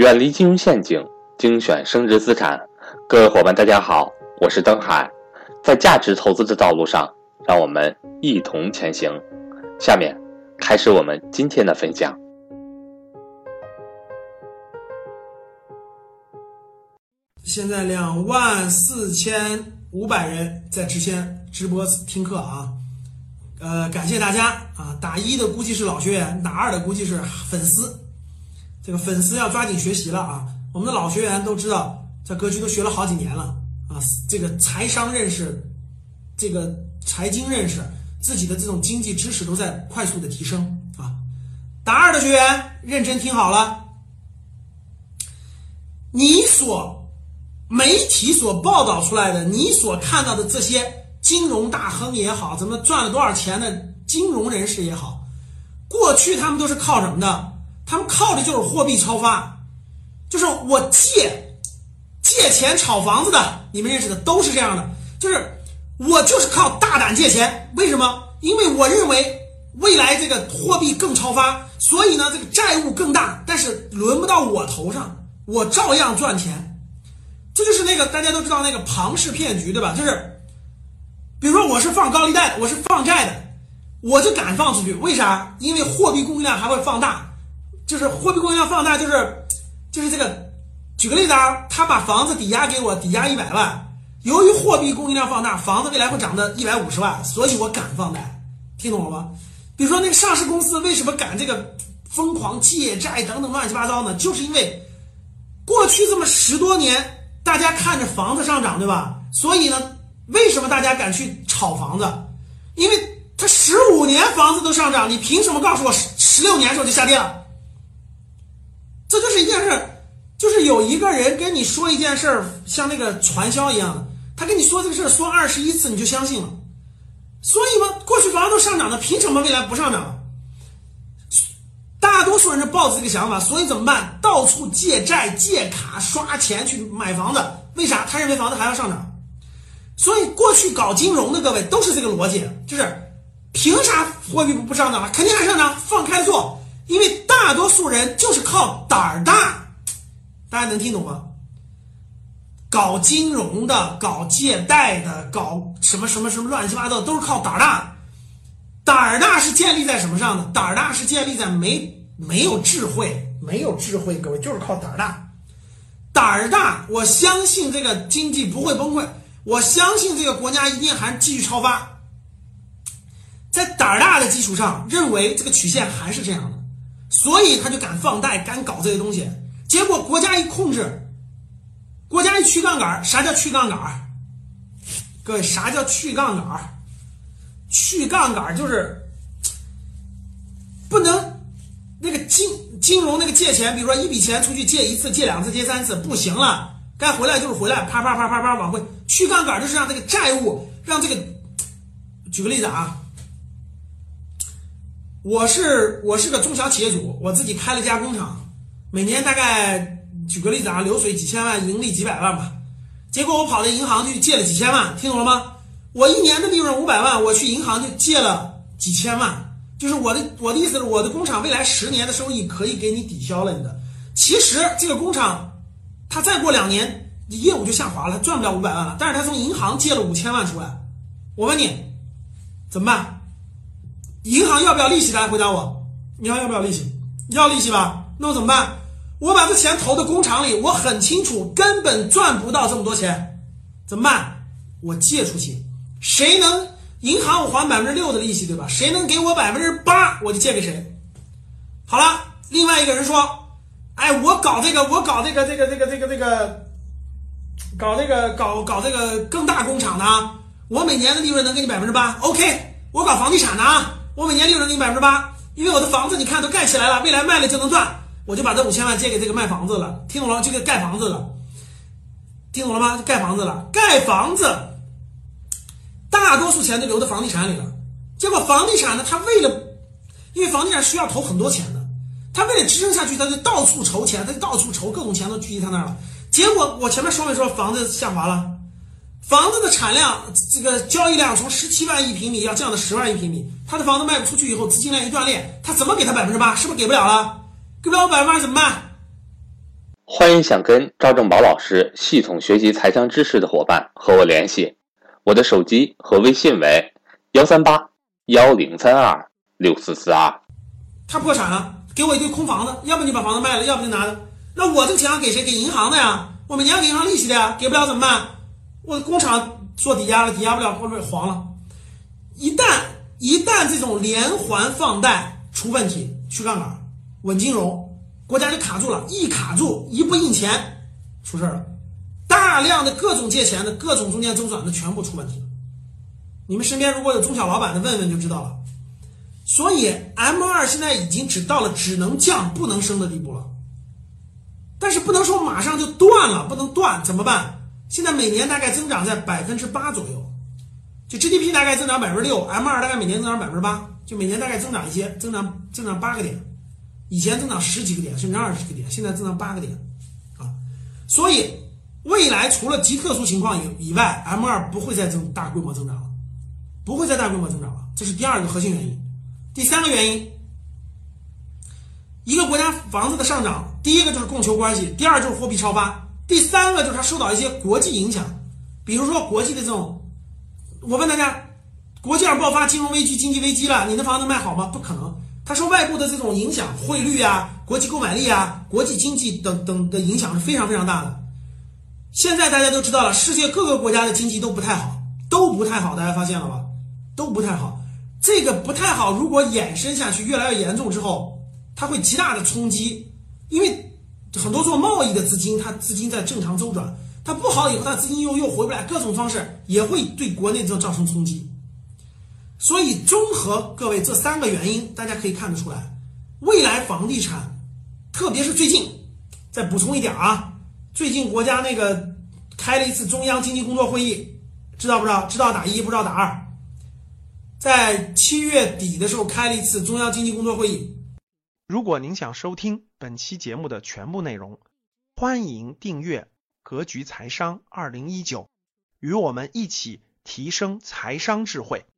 远离金融陷阱，精选升值资产。各位伙伴，大家好，我是登海。在价值投资的道路上，让我们一同前行。下面开始我们今天的分享。现在两万四千五百人在直线直播听课啊，呃，感谢大家啊！打一的估计是老学员，打二的估计是粉丝。这个粉丝要抓紧学习了啊！我们的老学员都知道，在格局都学了好几年了啊，这个财商认识，这个财经认识，自己的这种经济知识都在快速的提升啊！打二的学员认真听好了，你所。媒体所报道出来的，你所看到的这些金融大亨也好，怎么赚了多少钱的金融人士也好，过去他们都是靠什么的？他们靠的就是货币超发，就是我借借钱炒房子的，你们认识的都是这样的，就是我就是靠大胆借钱，为什么？因为我认为未来这个货币更超发，所以呢这个债务更大，但是轮不到我头上，我照样赚钱。这就是那个大家都知道那个庞氏骗局，对吧？就是，比如说我是放高利贷的，我是放债的，我就敢放出去，为啥？因为货币供应量还会放大，就是货币供应量放大，就是，就是这个。举个例子啊，他把房子抵押给我，抵押一百万，由于货币供应量放大，房子未来会涨到一百五十万，所以我敢放贷，听懂了吗？比如说那个上市公司为什么敢这个疯狂借债等等乱七八糟呢？就是因为过去这么十多年。大家看着房子上涨，对吧？所以呢，为什么大家敢去炒房子？因为他十五年房子都上涨，你凭什么告诉我十十六年时候就下跌了？这就是一件事，就是有一个人跟你说一件事儿，像那个传销一样，他跟你说这个事儿说二十一次你就相信了。所以嘛，过去房子都上涨了，凭什么未来不上涨？大多数人是抱着这个想法，所以怎么办？到处借债、借卡、刷钱去买房子。为啥？他认为房子还要上涨。所以过去搞金融的各位都是这个逻辑，就是凭啥货币不不上涨了？肯定还上涨，放开做。因为大多数人就是靠胆儿大，大家能听懂吗？搞金融的、搞借贷的、搞什么什么什么乱七八糟，都是靠胆儿大。胆儿大是建立在什么上的？胆儿大是建立在没没有智慧，没有智慧，各位就是靠胆儿大。胆儿大，我相信这个经济不会崩溃，我相信这个国家一定还继续超发。在胆儿大的基础上，认为这个曲线还是这样的，所以他就敢放贷，敢搞这些东西。结果国家一控制，国家一去杠杆，啥叫去杠杆？各位，啥叫去杠杆？去杠杆就是不能那个金金融那个借钱，比如说一笔钱出去借一次、借两次、借三次不行了，该回来就是回来，啪啪啪啪啪往回去杠杆，就是让这个债务让这个。举个例子啊，我是我是个中小企业主，我自己开了一家工厂，每年大概举个例子啊，流水几千万，盈利几百万吧。结果我跑到银行去借了几千万，听懂了吗？我一年的利润五百万，我去银行就借了几千万，就是我的我的意思是，我的工厂未来十年的收益可以给你抵消了你的。其实这个工厂，它再过两年业务就下滑了，赚不了五百万了。但是他从银行借了五千万出来，我问你怎么办？银行要不要利息？大家回答我，银行要不要利息？要利息吧？那我怎么办？我把这钱投到工厂里，我很清楚根本赚不到这么多钱，怎么办？我借出去。谁能银行我还百分之六的利息，对吧？谁能给我百分之八，我就借给谁。好了，另外一个人说：“哎，我搞这个，我搞这个，这个，这个，这个，这个，搞这个，搞搞这个更大工厂的，我每年的利润能给你百分之八。OK，我搞房地产的啊，我每年利润给你百分之八，因为我的房子你看都盖起来了，未来卖了就能赚，我就把这五千万借给这个卖房子了。听懂了？这个盖房子了，听懂了吗？就盖房子了，盖房子。”大多数钱都留在房地产里了，结果房地产呢，他为了，因为房地产需要投很多钱的，他为了支撑下去，他就到处筹钱，他就到处筹各种钱都聚集他那儿了。结果我前面说没说房子下滑了，房子的产量这个交易量从十七万一平米要降到十万一平米，他的房子卖不出去以后，资金链一断裂，他怎么给他百分之八？是不是给不了了？给不了我百分之八怎么办？欢迎想跟赵正宝老师系统学习财商知识的伙伴和我联系，我的手机和微信为幺三八幺零三二六四四二。他破产了，给我一堆空房子，要不你把房子卖了，要不就拿着。那我这个钱要给谁？给银行的呀，我每年要给银行利息的呀，给不了怎么办？我的工厂做抵押了，抵押不了，或者黄了。一旦一旦这种连环放贷出问题，去杠杆，稳金融，国家就卡住了，一卡住，一不印钱，出事了。大量的各种借钱的各种中间周转的全部出问题了。你们身边如果有中小老板的，问问就知道了。所以 M 二现在已经只到了只能降不能升的地步了，但是不能说马上就断了，不能断怎么办？现在每年大概增长在百分之八左右，就 GDP 大概增长百分之六，M 二大概每年增长百分之八，就每年大概增长一些，增长增长八个点，以前增长十几个点甚至二十个点，现在增长八个点，啊，所以未来除了极特殊情况以以外，M 二不会再增大规模增长了，不会再大规模增长了，这是第二个核心原因。第三个原因，一个国家房子的上涨，第一个就是供求关系，第二就是货币超发，第三个就是它受到一些国际影响，比如说国际的这种，我问大家，国际上爆发金融危机、经济危机了，你的房子卖好吗？不可能，它受外部的这种影响，汇率啊、国际购买力啊、国际经济等等的影响是非常非常大的。现在大家都知道了，世界各个国家的经济都不太好，都不太好，大家发现了吧？都不太好。这个不太好，如果延伸下去越来越严重之后，它会极大的冲击，因为很多做贸易的资金，它资金在正常周转，它不好以后，它资金又又回不来，各种方式也会对国内造造成冲击。所以综合各位这三个原因，大家可以看得出来，未来房地产，特别是最近，再补充一点啊，最近国家那个开了一次中央经济工作会议，知道不知道？知道打一，不知道打二。在七月底的时候开了一次中央经济工作会议。如果您想收听本期节目的全部内容，欢迎订阅《格局财商二零一九》，与我们一起提升财商智慧。